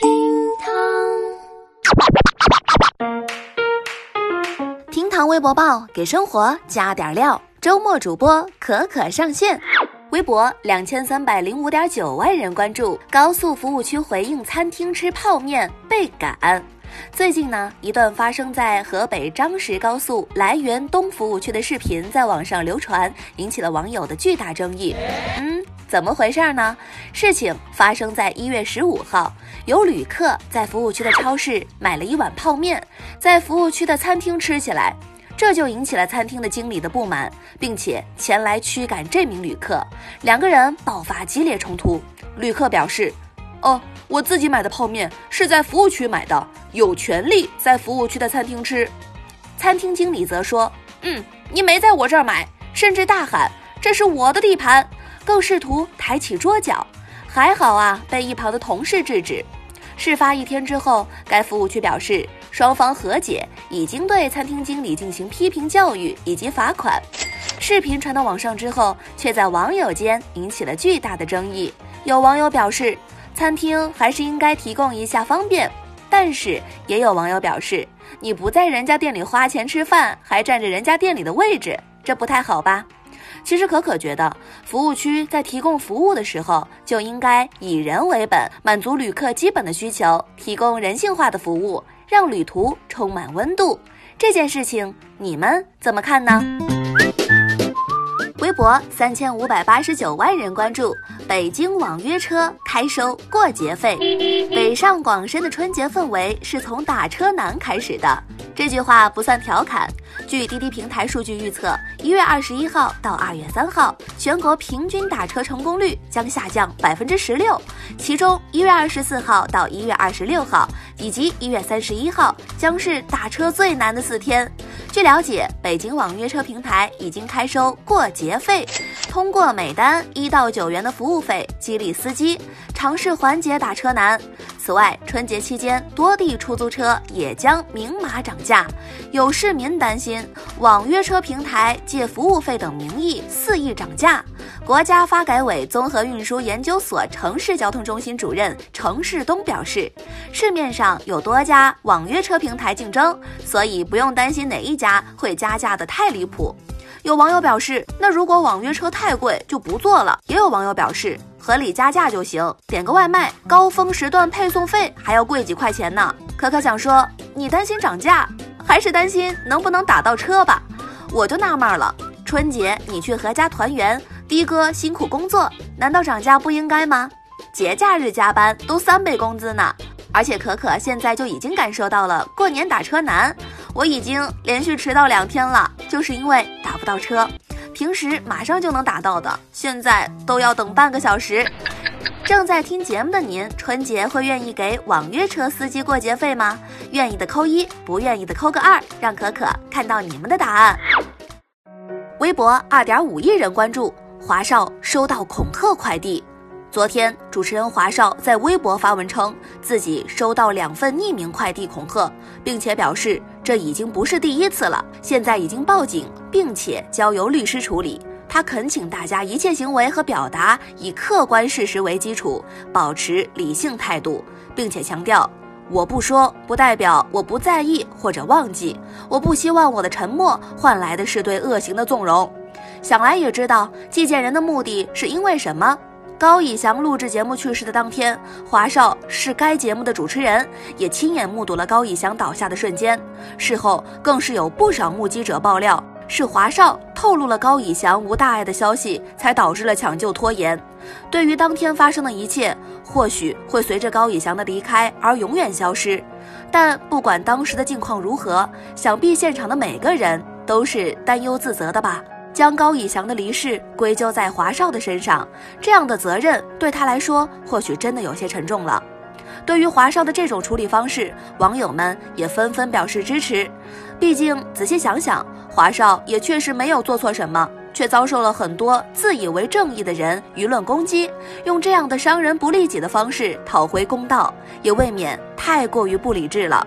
厅堂，厅堂微博报给生活加点料。周末主播可可上线，微博两千三百零五点九万人关注。高速服务区回应餐厅吃泡面被赶。最近呢，一段发生在河北张石高速来源东服务区的视频在网上流传，引起了网友的巨大争议。嗯，怎么回事呢？事情发生在一月十五号，有旅客在服务区的超市买了一碗泡面，在服务区的餐厅吃起来，这就引起了餐厅的经理的不满，并且前来驱赶这名旅客，两个人爆发激烈冲突。旅客表示。哦，我自己买的泡面是在服务区买的，有权利在服务区的餐厅吃。餐厅经理则说：“嗯，你没在我这儿买，甚至大喊这是我的地盘，更试图抬起桌角。还好啊，被一旁的同事制止。”事发一天之后，该服务区表示双方和解，已经对餐厅经理进行批评教育以及罚款。视频传到网上之后，却在网友间引起了巨大的争议。有网友表示。餐厅还是应该提供一下方便，但是也有网友表示，你不在人家店里花钱吃饭，还占着人家店里的位置，这不太好吧？其实可可觉得，服务区在提供服务的时候就应该以人为本，满足旅客基本的需求，提供人性化的服务，让旅途充满温度。这件事情你们怎么看呢？微博三千五百八十九万人关注。北京网约车开收过节费，北上广深的春节氛围是从打车难开始的。这句话不算调侃。据滴滴平台数据预测，一月二十一号到二月三号，全国平均打车成功率将下降百分之十六。其中，一月二十四号到一月二十六号以及一月三十一号将是打车最难的四天。据了解，北京网约车平台已经开收过节费。通过每单一到九元的服务费激励司机，尝试缓解打车难。此外，春节期间多地出租车也将明码涨价。有市民担心网约车平台借服务费等名义肆意涨价。国家发改委综合运输研究所城市交通中心主任程世东表示，市面上有多家网约车平台竞争，所以不用担心哪一家会加价的太离谱。有网友表示，那如果网约车太贵就不做了。也有网友表示，合理加价就行，点个外卖，高峰时段配送费还要贵几块钱呢。可可想说，你担心涨价，还是担心能不能打到车吧？我就纳闷了，春节你去合家团圆，的哥辛苦工作，难道涨价不应该吗？节假日加班都三倍工资呢。而且可可现在就已经感受到了过年打车难。我已经连续迟到两天了，就是因为打不到车。平时马上就能打到的，现在都要等半个小时。正在听节目的您，春节会愿意给网约车司机过节费吗？愿意的扣一，不愿意的扣个二，让可可看到你们的答案。微博二点五亿人关注，华少收到恐吓快递。昨天，主持人华少在微博发文称，自己收到两份匿名快递恐吓，并且表示这已经不是第一次了，现在已经报警，并且交由律师处理。他恳请大家一切行为和表达以客观事实为基础，保持理性态度，并且强调，我不说不代表我不在意或者忘记，我不希望我的沉默换来的是对恶行的纵容。想来也知道寄件人的目的是因为什么。高以翔录制节目去世的当天，华少是该节目的主持人，也亲眼目睹了高以翔倒下的瞬间。事后更是有不少目击者爆料，是华少透露了高以翔无大碍的消息，才导致了抢救拖延。对于当天发生的一切，或许会随着高以翔的离开而永远消失。但不管当时的境况如何，想必现场的每个人都是担忧自责的吧。将高以翔的离世归咎在华少的身上，这样的责任对他来说或许真的有些沉重了。对于华少的这种处理方式，网友们也纷纷表示支持。毕竟仔细想想，华少也确实没有做错什么，却遭受了很多自以为正义的人舆论攻击，用这样的伤人不利己的方式讨回公道，也未免太过于不理智了。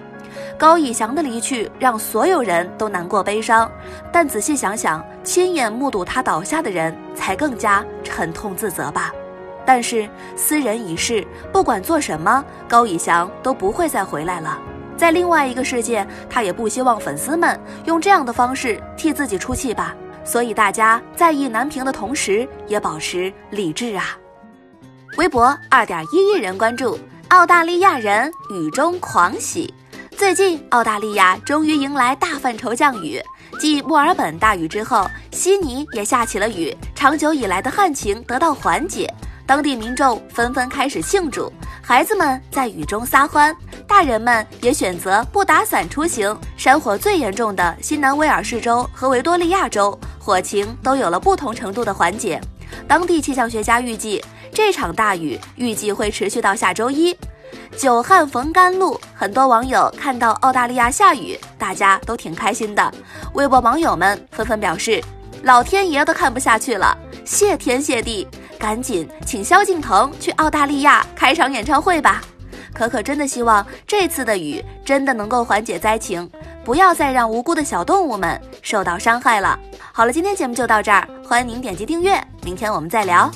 高以翔的离去让所有人都难过悲伤，但仔细想想，亲眼目睹他倒下的人才更加沉痛自责吧。但是斯人已逝，不管做什么，高以翔都不会再回来了。在另外一个世界，他也不希望粉丝们用这样的方式替自己出气吧。所以大家在意难平的同时，也保持理智啊。微博二点一亿人关注，澳大利亚人雨中狂喜。最近，澳大利亚终于迎来大范畴降雨，继墨尔本大雨之后，悉尼也下起了雨，长久以来的旱情得到缓解。当地民众纷纷开始庆祝，孩子们在雨中撒欢，大人们也选择不打伞出行。山火最严重的新南威尔士州和维多利亚州，火情都有了不同程度的缓解。当地气象学家预计，这场大雨预计会持续到下周一。久旱逢甘露，很多网友看到澳大利亚下雨，大家都挺开心的。微博网友们纷纷表示：“老天爷都看不下去了，谢天谢地！”赶紧请萧敬腾去澳大利亚开场演唱会吧！可可真的希望这次的雨真的能够缓解灾情，不要再让无辜的小动物们受到伤害了。好了，今天节目就到这儿，欢迎您点击订阅，明天我们再聊。